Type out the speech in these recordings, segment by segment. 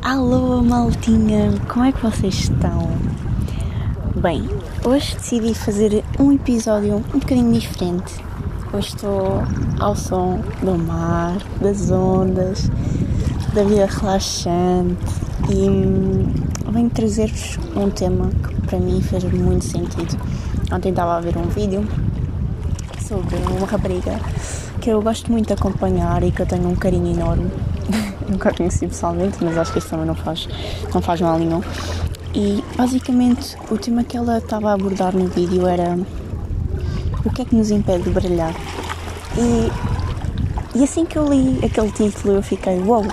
Alô, maltinha! Como é que vocês estão? Bem, hoje decidi fazer um episódio um bocadinho diferente. Hoje estou ao som do mar, das ondas, da vida relaxante e hum, venho trazer-vos um tema que para mim fez muito sentido. Ontem estava a ver um vídeo sobre uma rapariga que eu gosto muito de acompanhar e que eu tenho um carinho enorme. Nunca a conheci pessoalmente, mas acho que isso também não faz, não faz mal nenhum. E basicamente o tema que ela estava a abordar no vídeo era o que é que nos impede de brilhar. E, e assim que eu li aquele título eu fiquei! Wow.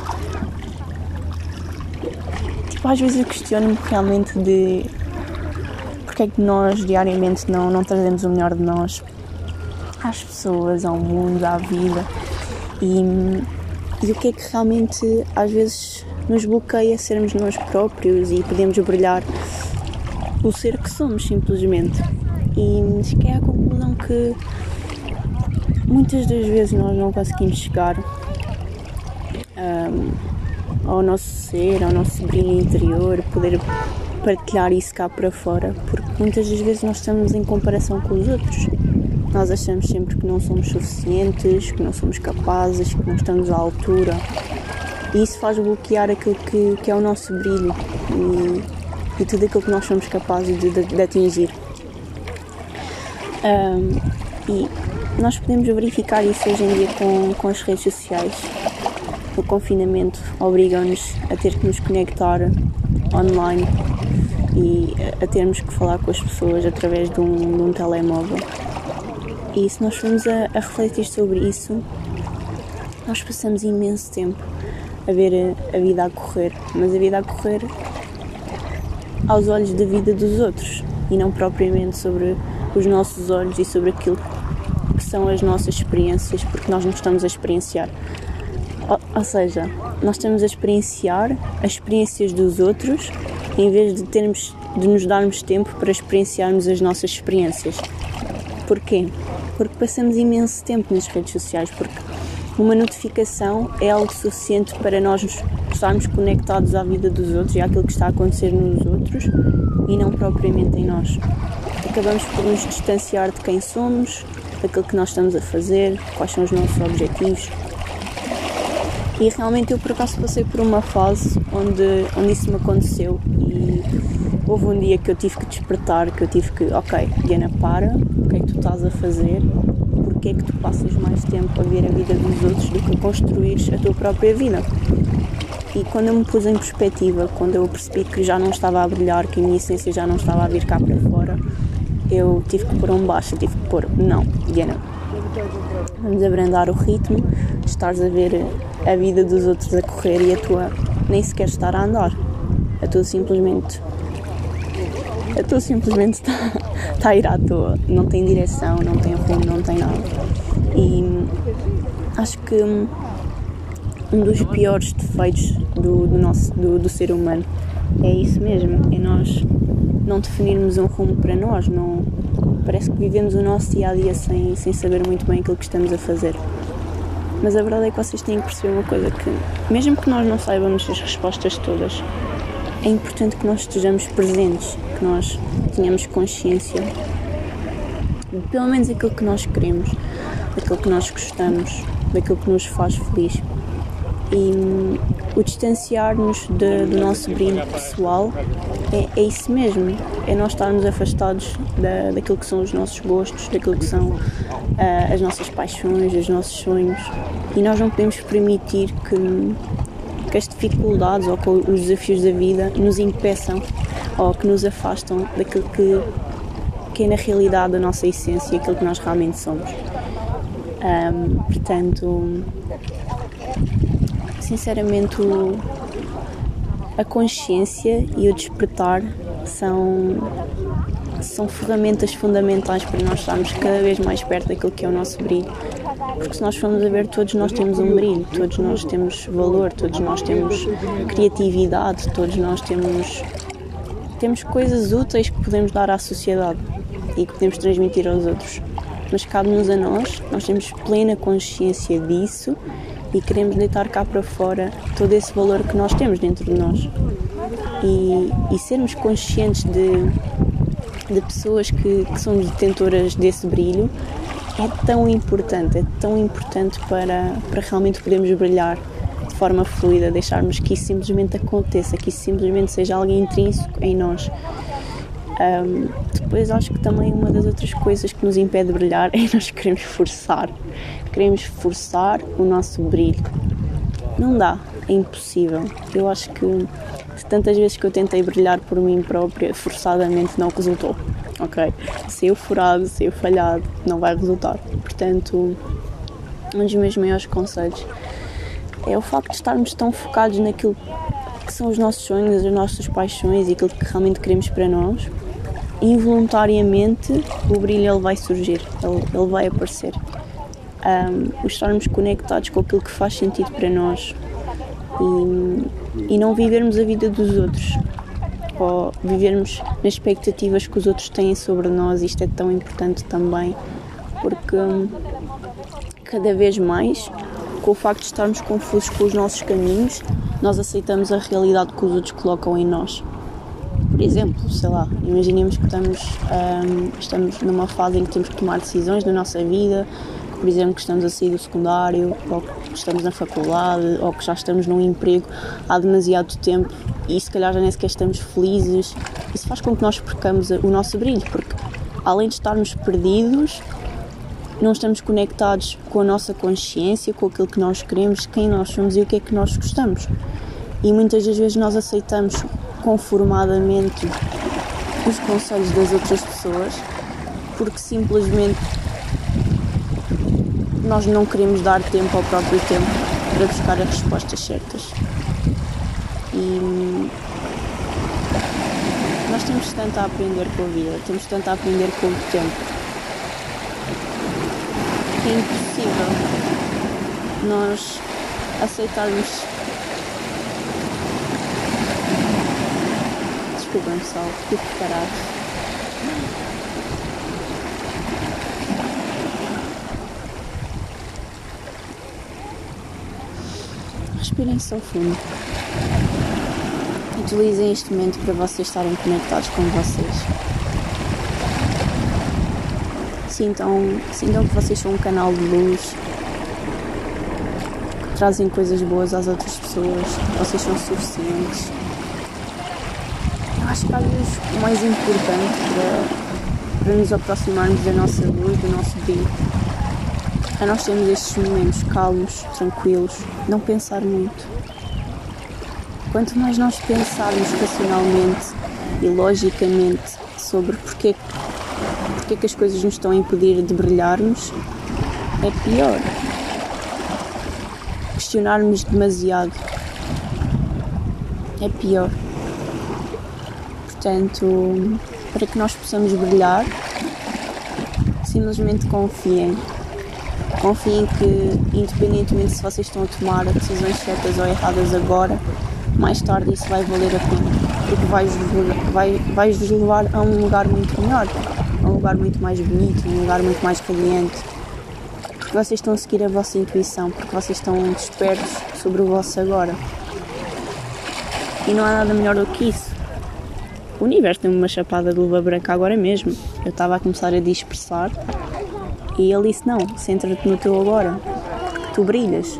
Tipo, às vezes eu questiono-me realmente de porque é que nós diariamente não, não trazemos o melhor de nós às pessoas, ao mundo, à vida e, e o que é que realmente às vezes nos bloqueia sermos nós próprios e podemos brilhar o ser que somos simplesmente. E cheguei à conclusão que muitas das vezes nós não conseguimos chegar um, ao nosso ser, ao nosso brilho interior, poder partilhar isso cá para fora, porque muitas das vezes nós estamos em comparação com os outros nós achamos sempre que não somos suficientes, que não somos capazes, que não estamos à altura. E isso faz bloquear aquilo que, que é o nosso brilho e, e tudo aquilo que nós somos capazes de, de, de atingir. Um, e nós podemos verificar isso hoje em dia com, com as redes sociais. O confinamento obriga-nos a ter que nos conectar online e a termos que falar com as pessoas através de um, de um telemóvel. E se nós formos a, a refletir sobre isso, nós passamos imenso tempo a ver a, a, vida a correr, mas a vida a correr aos olhos da vida dos outros e não propriamente sobre os nossos olhos e sobre aquilo que são as nossas experiências, porque nós não estamos a experienciar. Ou, ou seja, nós estamos a experienciar as experiências dos outros em vez de termos de nos darmos tempo para experienciarmos as nossas experiências. Porquê? porque passamos imenso tempo nas redes sociais, porque uma notificação é algo suficiente para nós estarmos conectados à vida dos outros e àquilo que está a acontecer nos outros e não propriamente em nós. Acabamos por nos distanciar de quem somos, daquilo que nós estamos a fazer, quais são os nossos objetivos. E realmente eu por acaso passei por uma fase onde, onde isso me aconteceu e houve um dia que eu tive que despertar, que eu tive que, ok, Diana, para, que é que tu estás a fazer? Porque é que tu passas mais tempo a ver a vida dos outros do que a construir a tua própria vida? E quando eu me pus em perspectiva, quando eu percebi que já não estava a brilhar, que a minha essência já não estava a vir cá para fora, eu tive que pôr um baixo, tive que pôr, não, Diana, vamos abrandar o ritmo, estás a ver a vida dos outros a correr e a tua nem sequer estar a andar. A tua simplesmente a tua simplesmente está, está a ir à toa. Não tem direção, não tem rumo, não tem nada. E acho que um dos piores defeitos do, do nosso, do, do, ser humano é isso mesmo, é nós não definirmos um rumo para nós, não, parece que vivemos o nosso dia a dia sem, sem saber muito bem aquilo que estamos a fazer. Mas a verdade é que vocês têm que perceber uma coisa que mesmo que nós não saibamos as respostas todas, é importante que nós estejamos presentes, que nós tenhamos consciência pelo menos aquilo que nós queremos, daquilo que nós gostamos, daquilo que nos faz feliz. E hum, o distanciar-nos do nosso brilho pessoal é, é, isso mesmo, é nós estarmos afastados da, daquilo que são os nossos gostos, daquilo que são uh, as nossas paixões, os nossos sonhos. E nós não podemos permitir que que as dificuldades ou que os desafios da vida nos impeçam ou que nos afastam daquilo que, que é na realidade a nossa essência, aquilo que nós realmente somos. Um, portanto, sinceramente, a consciência e o despertar são, são ferramentas fundamentais para nós estarmos cada vez mais perto daquilo que é o nosso brilho porque se nós formos a ver, todos nós temos um brilho, todos nós temos valor, todos nós temos criatividade, todos nós temos, temos coisas úteis que podemos dar à sociedade e que podemos transmitir aos outros. Mas cabe-nos a nós, nós temos plena consciência disso e queremos deitar cá para fora todo esse valor que nós temos dentro de nós. E, e sermos conscientes de, de pessoas que, que são detentoras desse brilho é tão importante, é tão importante para, para realmente podermos brilhar de forma fluida, deixarmos que isso simplesmente aconteça, que isso simplesmente seja algo intrínseco em nós. Um, depois acho que também uma das outras coisas que nos impede de brilhar é nós queremos forçar. Queremos forçar o nosso brilho. Não dá, é impossível. Eu acho que tantas vezes que eu tentei brilhar por mim própria, forçadamente não resultou. Ok? Se eu furado, se eu falhado, não vai resultar. Portanto, um dos meus maiores conselhos é o facto de estarmos tão focados naquilo que são os nossos sonhos, as nossas paixões e aquilo que realmente queremos para nós. Involuntariamente o brilho ele vai surgir, ele, ele vai aparecer. Um, estarmos conectados com aquilo que faz sentido para nós e, e não vivermos a vida dos outros ou vivermos nas expectativas que os outros têm sobre nós. Isto é tão importante também porque hum, cada vez mais com o facto de estarmos confusos com os nossos caminhos, nós aceitamos a realidade que os outros colocam em nós. Por exemplo, sei lá, imaginemos que estamos, um, estamos numa fase em que temos que tomar decisões na nossa vida, por exemplo, que estamos a sair do secundário, ou que estamos na faculdade, ou que já estamos num emprego há demasiado tempo e se calhar já nem sequer estamos felizes. Isso faz com que nós percamos o nosso brilho, porque além de estarmos perdidos, não estamos conectados com a nossa consciência, com aquilo que nós queremos, quem nós somos e o que é que nós gostamos. E muitas das vezes nós aceitamos conformadamente os conselhos das outras pessoas porque simplesmente nós não queremos dar tempo ao próprio tempo para buscar as respostas certas. E nós temos tanto a aprender com a vida, temos tanto a aprender com o tempo é impossível nós aceitarmos. Desculpem pessoal, fico parado. Respirem só fundo. Utilizem este momento para vocês estarem conectados com vocês sintam, sintam que vocês são um canal de luz, que trazem coisas boas às outras pessoas, que vocês são suficientes. Eu acho que às vezes o mais importante para, para nos aproximarmos da nossa luz, do nosso brilho, é nós termos estes momentos calmos, tranquilos, não pensar muito. Quanto mais nós pensarmos racionalmente e logicamente sobre porque porque é que as coisas nos estão a impedir de brilharmos, é pior. Questionarmos demasiado é pior. Portanto, para que nós possamos brilhar, simplesmente confiem. Confiem que, independentemente se vocês estão a tomar decisões certas ou erradas agora, mais tarde isso vai valer a pena. Porque vai-vos vai, vai levar a um lugar muito melhor um lugar muito mais bonito, um lugar muito mais radiante. Porque vocês estão a seguir a vossa intuição, porque vocês estão despertos sobre o vosso agora. E não há nada melhor do que isso. O universo tem uma chapada de luva branca agora mesmo. Eu estava a começar a dispersar e ele disse: Não, centra-te no teu agora, tu brilhas.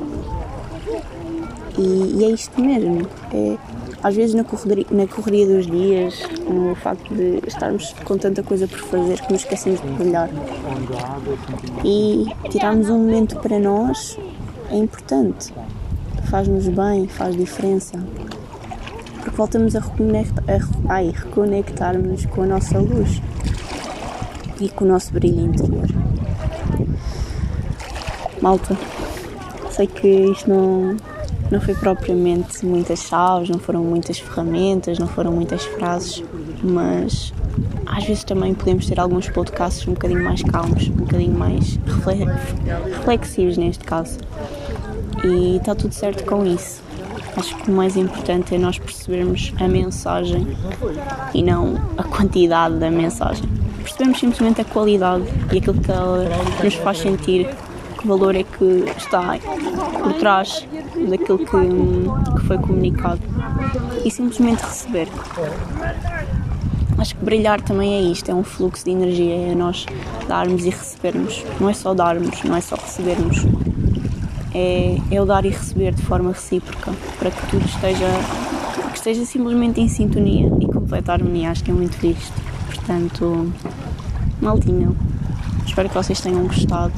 E, e é isto mesmo. É, às vezes na correria, na correria dos dias, no facto de estarmos com tanta coisa por fazer que nos esquecemos de brilhar. E tirarmos um momento para nós é importante. Faz-nos bem, faz diferença. Porque voltamos a, reconectar, a ai, reconectarmos com a nossa luz e com o nosso brilho interior. Malta, sei que isto não, não foi propriamente muitas chaves, não foram muitas ferramentas, não foram muitas frases, mas às vezes também podemos ter alguns podcasts um bocadinho mais calmos, um bocadinho mais reflexivos neste caso. E está tudo certo com isso. Acho que o mais importante é nós percebermos a mensagem e não a quantidade da mensagem. Percebemos simplesmente a qualidade e aquilo que ela nos faz sentir que valor é que está por trás daquilo que, que foi comunicado e simplesmente receber. Acho que brilhar também é isto, é um fluxo de energia, é nós darmos e recebermos. Não é só darmos, não é só recebermos. É, é o dar e receber de forma recíproca, para que tudo esteja, que esteja simplesmente em sintonia e completa harmonia. Acho que é muito visto. Portanto, maltinha, espero que vocês tenham gostado.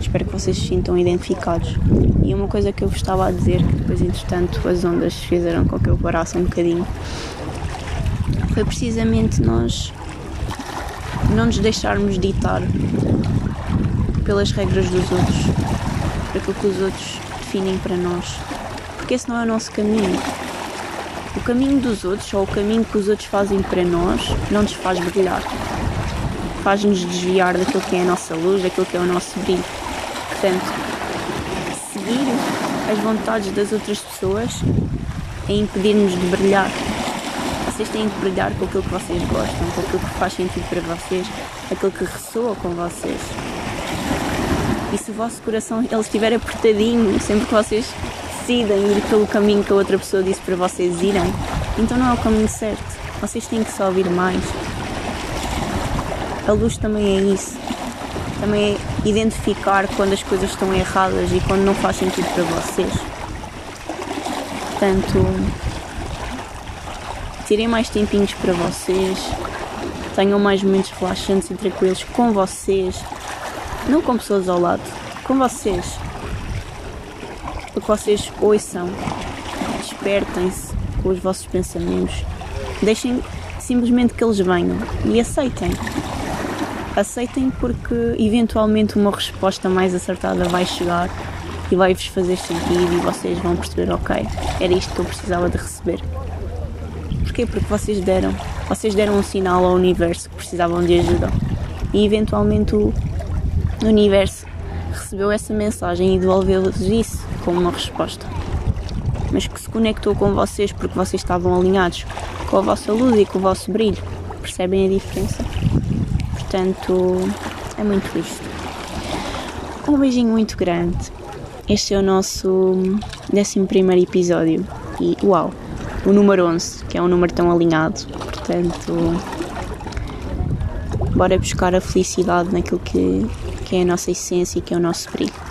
Espero que vocês se sintam identificados. E uma coisa que eu vos estava a dizer, que depois, entretanto, as ondas fizeram com que eu parasse um bocadinho, foi precisamente nós não nos deixarmos ditar pelas regras dos outros, por aquilo que os outros definem para nós, porque esse não é o nosso caminho. O caminho dos outros, ou o caminho que os outros fazem para nós, não nos faz brilhar, faz-nos desviar daquilo que é a nossa luz, daquilo que é o nosso brilho. Portanto, seguir as vontades das outras pessoas é impedir-nos de brilhar vocês têm que brilhar com aquilo que vocês gostam, com aquilo que faz sentido para vocês, aquilo que ressoa com vocês. E se o vosso coração ele estiver apertadinho, sempre que vocês decidem ir pelo caminho que a outra pessoa disse para vocês irem, então não é o caminho certo. Vocês têm que só ouvir mais. A luz também é isso. Também é identificar quando as coisas estão erradas e quando não faz sentido para vocês. Portanto, tirem mais tempinhos para vocês, tenham mais momentos relaxantes e tranquilos com vocês, não com pessoas ao lado, com vocês. Para que vocês ouçam, despertem-se com os vossos pensamentos, deixem simplesmente que eles venham e aceitem. Aceitem porque eventualmente uma resposta mais acertada vai chegar e vai-vos fazer sentido e vocês vão perceber, ok, era isto que eu precisava de receber. Porquê? Porque vocês deram. Vocês deram um sinal ao universo que precisavam de ajuda. E eventualmente o universo recebeu essa mensagem e devolveu-vos isso como uma resposta. Mas que se conectou com vocês porque vocês estavam alinhados com a vossa luz e com o vosso brilho. Percebem a diferença? Portanto, é muito isto. Um beijinho muito grande. Este é o nosso 11 episódio. E uau! o número 11, que é um número tão alinhado. Portanto, bora buscar a felicidade naquilo que, que é a nossa essência e que é o nosso brilho.